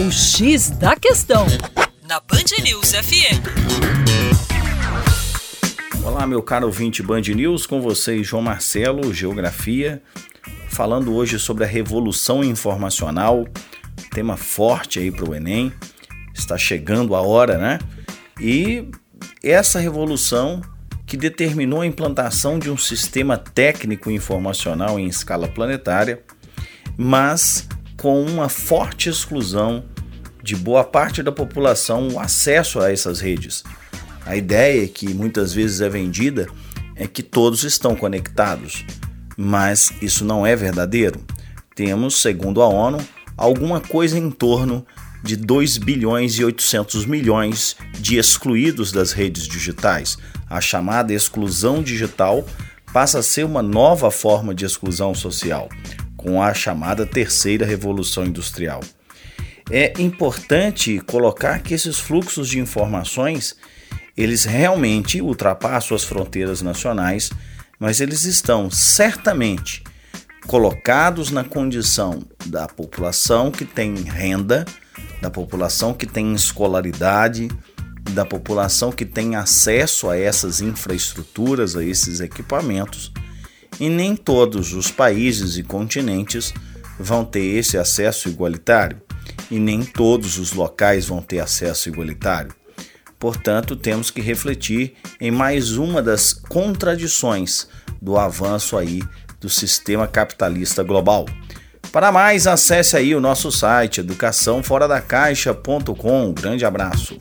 O X da Questão, na Band News FM. Olá, meu caro ouvinte Band News, com vocês, João Marcelo, Geografia, falando hoje sobre a revolução informacional, tema forte aí para o Enem. Está chegando a hora, né? E essa revolução que determinou a implantação de um sistema técnico informacional em escala planetária, mas com uma forte exclusão de boa parte da população o acesso a essas redes. A ideia que muitas vezes é vendida é que todos estão conectados, mas isso não é verdadeiro. Temos, segundo a ONU, alguma coisa em torno de 2 bilhões e 800 milhões de excluídos das redes digitais. A chamada exclusão digital passa a ser uma nova forma de exclusão social, com a chamada terceira revolução industrial. É importante colocar que esses fluxos de informações, eles realmente ultrapassam as fronteiras nacionais, mas eles estão certamente colocados na condição da população que tem renda, da população que tem escolaridade, da população que tem acesso a essas infraestruturas, a esses equipamentos, e nem todos os países e continentes vão ter esse acesso igualitário, e nem todos os locais vão ter acesso igualitário. Portanto, temos que refletir em mais uma das contradições do avanço aí do sistema capitalista global. Para mais, acesse aí o nosso site educaçãoforadacaixa.com. Um grande abraço.